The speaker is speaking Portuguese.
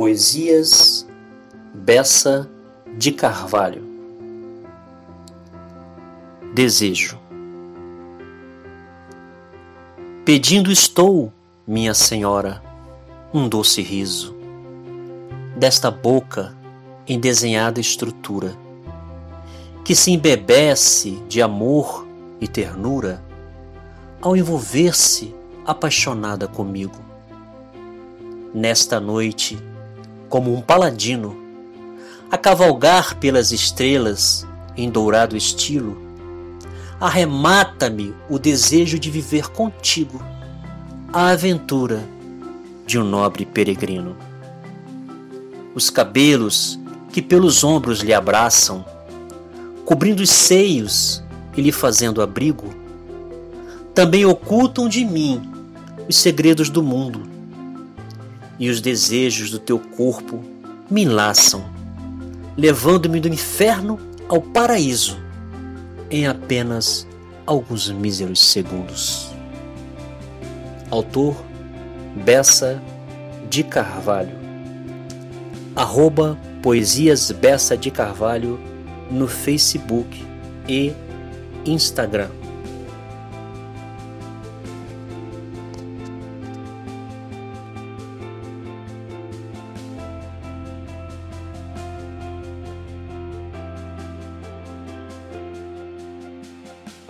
Poesias Bessa de Carvalho Desejo Pedindo estou, minha senhora, um doce riso, desta boca em desenhada estrutura, que se embebece de amor e ternura ao envolver-se apaixonada comigo. Nesta noite, como um paladino, a cavalgar pelas estrelas em dourado estilo, arremata-me o desejo de viver contigo a aventura de um nobre peregrino. Os cabelos que pelos ombros lhe abraçam, cobrindo os seios e lhe fazendo abrigo, também ocultam de mim os segredos do mundo e os desejos do teu corpo me enlaçam, levando-me do inferno ao paraíso em apenas alguns míseros segundos. Autor Bessa de Carvalho Arroba Poesias Bessa de Carvalho no Facebook e Instagram.